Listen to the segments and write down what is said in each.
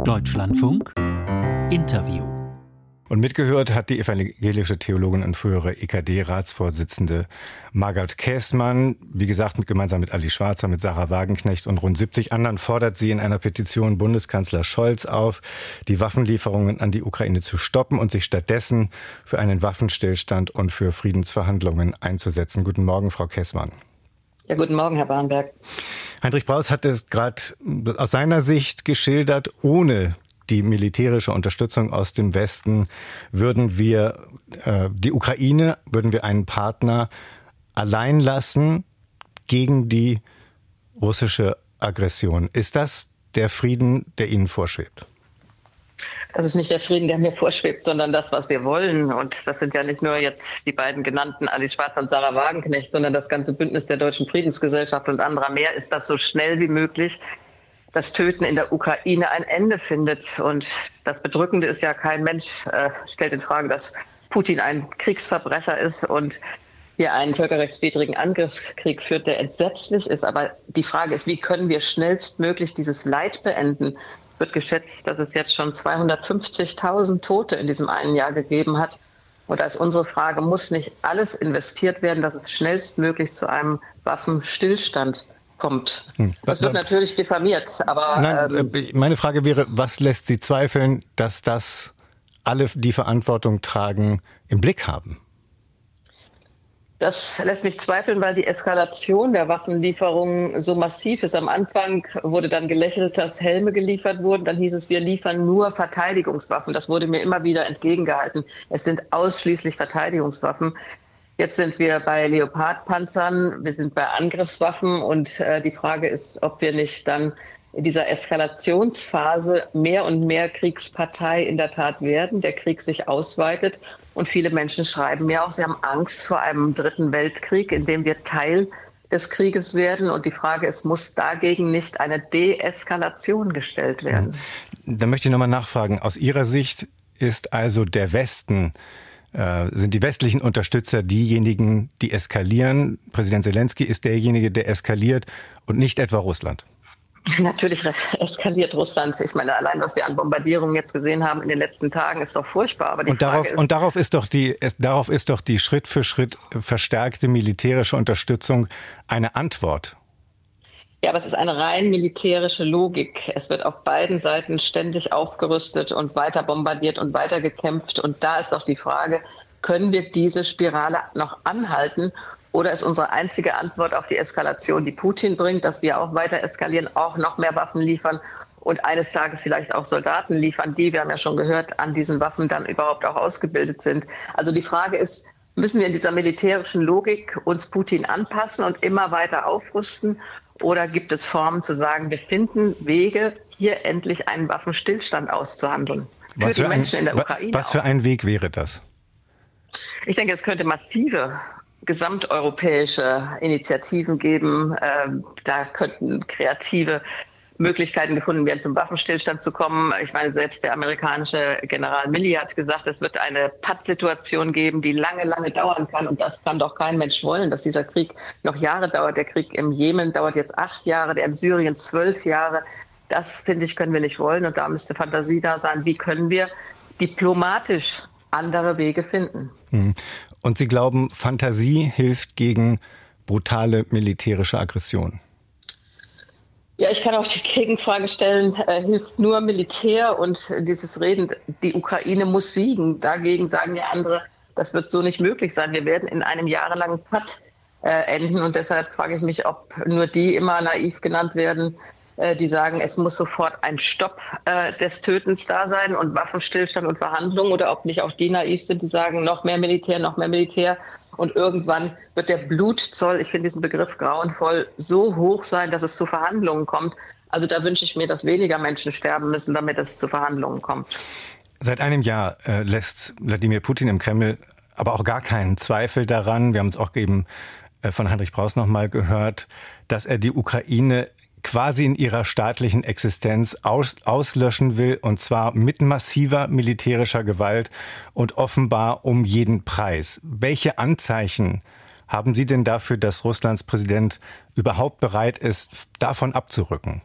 Deutschlandfunk Interview. Und mitgehört hat die evangelische Theologin und frühere EKD-Ratsvorsitzende Margaret Käßmann. Wie gesagt, mit, gemeinsam mit Ali Schwarzer, mit Sarah Wagenknecht und rund 70 anderen fordert sie in einer Petition Bundeskanzler Scholz auf, die Waffenlieferungen an die Ukraine zu stoppen und sich stattdessen für einen Waffenstillstand und für Friedensverhandlungen einzusetzen. Guten Morgen, Frau Käßmann. Ja, guten Morgen, Herr Bahnberg. Heinrich Braus hat es gerade aus seiner Sicht geschildert, ohne die militärische Unterstützung aus dem Westen würden wir äh, die Ukraine, würden wir einen Partner allein lassen gegen die russische Aggression. Ist das der Frieden, der Ihnen vorschwebt? Das ist nicht der Frieden, der mir vorschwebt, sondern das, was wir wollen. Und das sind ja nicht nur jetzt die beiden genannten Ali Schwarz und Sarah Wagenknecht, sondern das ganze Bündnis der Deutschen Friedensgesellschaft und anderer mehr ist das so schnell wie möglich das Töten in der Ukraine ein Ende findet. Und das Bedrückende ist ja, kein Mensch äh, stellt in Frage, dass Putin ein Kriegsverbrecher ist und hier einen völkerrechtswidrigen Angriffskrieg führt, der entsetzlich ist. Aber die Frage ist, wie können wir schnellstmöglich dieses Leid beenden? Es wird geschätzt, dass es jetzt schon 250.000 Tote in diesem einen Jahr gegeben hat. Und da ist unsere Frage, muss nicht alles investiert werden, dass es schnellstmöglich zu einem Waffenstillstand kommt. Hm. Das wird natürlich diffamiert, aber. Nein, ähm, äh, meine Frage wäre, was lässt Sie zweifeln, dass das alle, die Verantwortung tragen, im Blick haben? Das lässt mich zweifeln, weil die Eskalation der Waffenlieferungen so massiv ist. Am Anfang wurde dann gelächelt, dass Helme geliefert wurden. Dann hieß es, wir liefern nur Verteidigungswaffen. Das wurde mir immer wieder entgegengehalten. Es sind ausschließlich Verteidigungswaffen. Jetzt sind wir bei Leopardpanzern, wir sind bei Angriffswaffen und äh, die Frage ist, ob wir nicht dann in dieser Eskalationsphase mehr und mehr Kriegspartei in der Tat werden, der Krieg sich ausweitet. Und viele Menschen schreiben mir auch, sie haben Angst vor einem dritten Weltkrieg, in dem wir Teil des Krieges werden. Und die Frage ist, muss dagegen nicht eine Deeskalation gestellt werden? Da möchte ich nochmal nachfragen. Aus Ihrer Sicht ist also der Westen äh, sind die westlichen Unterstützer diejenigen, die eskalieren. Präsident Zelensky ist derjenige, der eskaliert und nicht etwa Russland. Natürlich eskaliert Russland. Ich meine, allein was wir an Bombardierungen jetzt gesehen haben in den letzten Tagen, ist doch furchtbar. Aber und, darauf, ist, und darauf ist doch die, ist, darauf ist doch die Schritt für Schritt verstärkte militärische Unterstützung eine Antwort. Ja, aber es ist eine rein militärische Logik. Es wird auf beiden Seiten ständig aufgerüstet und weiter bombardiert und weiter gekämpft. Und da ist auch die Frage, können wir diese Spirale noch anhalten? Oder ist unsere einzige Antwort auf die Eskalation, die Putin bringt, dass wir auch weiter eskalieren, auch noch mehr Waffen liefern und eines Tages vielleicht auch Soldaten liefern, die, wir haben ja schon gehört, an diesen Waffen dann überhaupt auch ausgebildet sind. Also die Frage ist, müssen wir in dieser militärischen Logik uns Putin anpassen und immer weiter aufrüsten? Oder gibt es Formen zu sagen, wir finden Wege, hier endlich einen Waffenstillstand auszuhandeln? Für was die Menschen ein, in der Ukraine. Was für ein Weg wäre das? Ich denke, es könnte massive gesamteuropäische Initiativen geben. Ähm, da könnten kreative Möglichkeiten gefunden werden, zum Waffenstillstand zu kommen. Ich meine, selbst der amerikanische General Milley hat gesagt, es wird eine Pattsituation geben, die lange, lange dauern kann. Und das kann doch kein Mensch wollen, dass dieser Krieg noch Jahre dauert. Der Krieg im Jemen dauert jetzt acht Jahre, der in Syrien zwölf Jahre. Das, finde ich, können wir nicht wollen. Und da müsste Fantasie da sein. Wie können wir diplomatisch andere Wege finden? Hm. Und Sie glauben, Fantasie hilft gegen brutale militärische Aggression? Ja, ich kann auch die Gegenfrage stellen, äh, hilft nur Militär und dieses Reden, die Ukraine muss siegen. Dagegen sagen ja andere, das wird so nicht möglich sein. Wir werden in einem jahrelangen Patt äh, enden und deshalb frage ich mich, ob nur die immer naiv genannt werden, die sagen, es muss sofort ein Stopp äh, des Tötens da sein und Waffenstillstand und Verhandlungen oder ob nicht auch die naiv sind, die sagen, noch mehr Militär, noch mehr Militär und irgendwann wird der Blutzoll, ich finde diesen Begriff grauenvoll, so hoch sein, dass es zu Verhandlungen kommt. Also da wünsche ich mir, dass weniger Menschen sterben müssen, damit es zu Verhandlungen kommt. Seit einem Jahr äh, lässt Wladimir Putin im Kreml aber auch gar keinen Zweifel daran. Wir haben es auch eben äh, von Heinrich Braus nochmal gehört, dass er die Ukraine quasi in ihrer staatlichen Existenz aus, auslöschen will, und zwar mit massiver militärischer Gewalt und offenbar um jeden Preis. Welche Anzeichen haben Sie denn dafür, dass Russlands Präsident überhaupt bereit ist, davon abzurücken?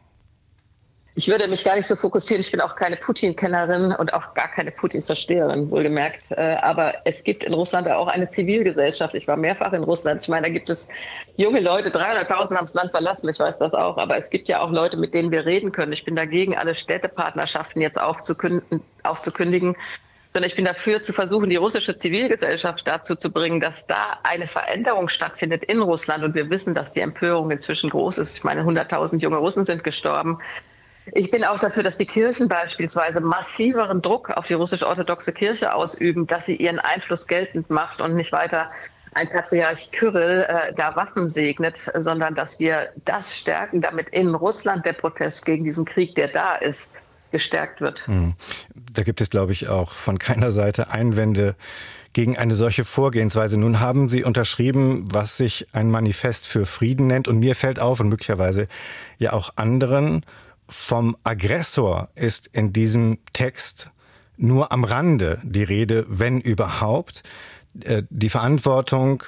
Ich würde mich gar nicht so fokussieren. Ich bin auch keine Putin-Kennerin und auch gar keine Putin-Versteherin, wohlgemerkt. Äh, aber es gibt in Russland auch eine Zivilgesellschaft. Ich war mehrfach in Russland. Ich meine, da gibt es junge Leute. 300.000 haben das Land verlassen. Ich weiß das auch. Aber es gibt ja auch Leute, mit denen wir reden können. Ich bin dagegen, alle Städtepartnerschaften jetzt aufzukündigen, aufzukündigen sondern ich bin dafür zu versuchen, die russische Zivilgesellschaft dazu zu bringen, dass da eine Veränderung stattfindet in Russland. Und wir wissen, dass die Empörung inzwischen groß ist. Ich meine, 100.000 junge Russen sind gestorben. Ich bin auch dafür, dass die Kirchen beispielsweise massiveren Druck auf die russisch-orthodoxe Kirche ausüben, dass sie ihren Einfluss geltend macht und nicht weiter ein Patriarch Kyrill äh, da Waffen segnet, sondern dass wir das stärken, damit in Russland der Protest gegen diesen Krieg, der da ist, gestärkt wird. Hm. Da gibt es, glaube ich, auch von keiner Seite Einwände gegen eine solche Vorgehensweise. Nun haben Sie unterschrieben, was sich ein Manifest für Frieden nennt. Und mir fällt auf, und möglicherweise ja auch anderen, vom Aggressor ist in diesem Text nur am Rande die Rede, wenn überhaupt. Äh, die Verantwortung,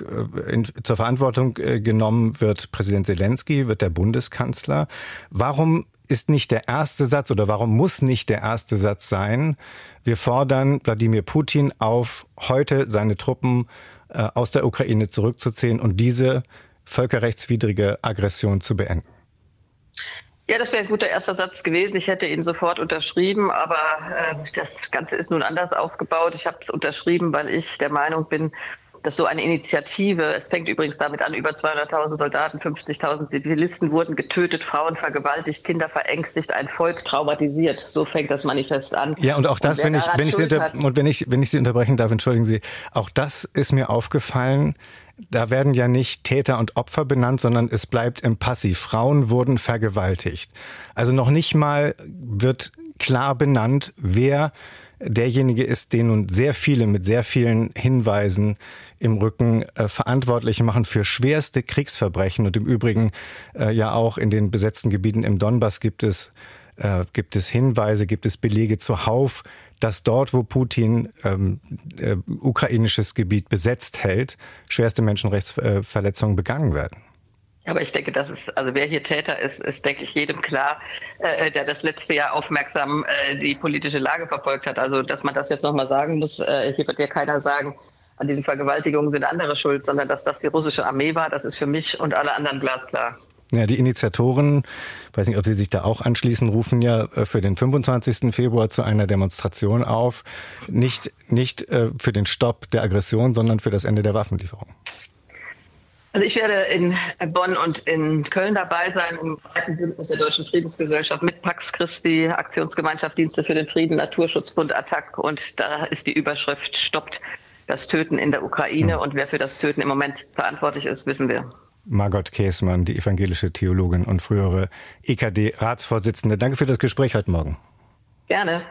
äh, zur Verantwortung äh, genommen wird Präsident Zelensky, wird der Bundeskanzler. Warum ist nicht der erste Satz oder warum muss nicht der erste Satz sein, wir fordern Wladimir Putin auf, heute seine Truppen aus der Ukraine zurückzuziehen und diese völkerrechtswidrige Aggression zu beenden? Ja, das wäre ein guter erster Satz gewesen. Ich hätte ihn sofort unterschrieben, aber äh, das Ganze ist nun anders aufgebaut. Ich habe es unterschrieben, weil ich der Meinung bin, dass so eine Initiative, es fängt übrigens damit an, über 200.000 Soldaten, 50.000 Zivilisten wurden getötet, Frauen vergewaltigt, Kinder verängstigt, ein Volk traumatisiert. So fängt das Manifest an. Ja, und auch das, und wenn ich, wenn ich, Sie unter, und wenn ich, wenn ich Sie unterbrechen darf, entschuldigen Sie, auch das ist mir aufgefallen, da werden ja nicht Täter und Opfer benannt, sondern es bleibt im Passiv. Frauen wurden vergewaltigt. Also noch nicht mal wird klar benannt, wer derjenige ist, den nun sehr viele mit sehr vielen Hinweisen im Rücken äh, verantwortlich machen für schwerste Kriegsverbrechen. Und im Übrigen äh, ja auch in den besetzten Gebieten im Donbass gibt es, äh, gibt es Hinweise, gibt es Belege zuhauf, dass dort, wo Putin ähm, äh, ukrainisches Gebiet besetzt hält, schwerste Menschenrechtsverletzungen begangen werden. Aber ich denke, das ist, also wer hier Täter ist, ist, denke ich, jedem klar, äh, der das letzte Jahr aufmerksam äh, die politische Lage verfolgt hat. Also, dass man das jetzt nochmal sagen muss, äh, hier wird ja keiner sagen, an diesen Vergewaltigungen sind andere schuld, sondern dass das die russische Armee war, das ist für mich und alle anderen glasklar. Ja, die Initiatoren, weiß nicht, ob Sie sich da auch anschließen, rufen ja äh, für den 25. Februar zu einer Demonstration auf. Nicht, nicht äh, für den Stopp der Aggression, sondern für das Ende der Waffenlieferung. Also ich werde in Bonn und in Köln dabei sein im breiten Bündnis der Deutschen Friedensgesellschaft mit Pax Christi, Aktionsgemeinschaft Dienste für den Frieden, Naturschutzbund Attac und da ist die Überschrift Stoppt das Töten in der Ukraine und wer für das Töten im Moment verantwortlich ist, wissen wir. Margot Käßmann, die evangelische Theologin und frühere EKD-Ratsvorsitzende. Danke für das Gespräch heute Morgen. Gerne.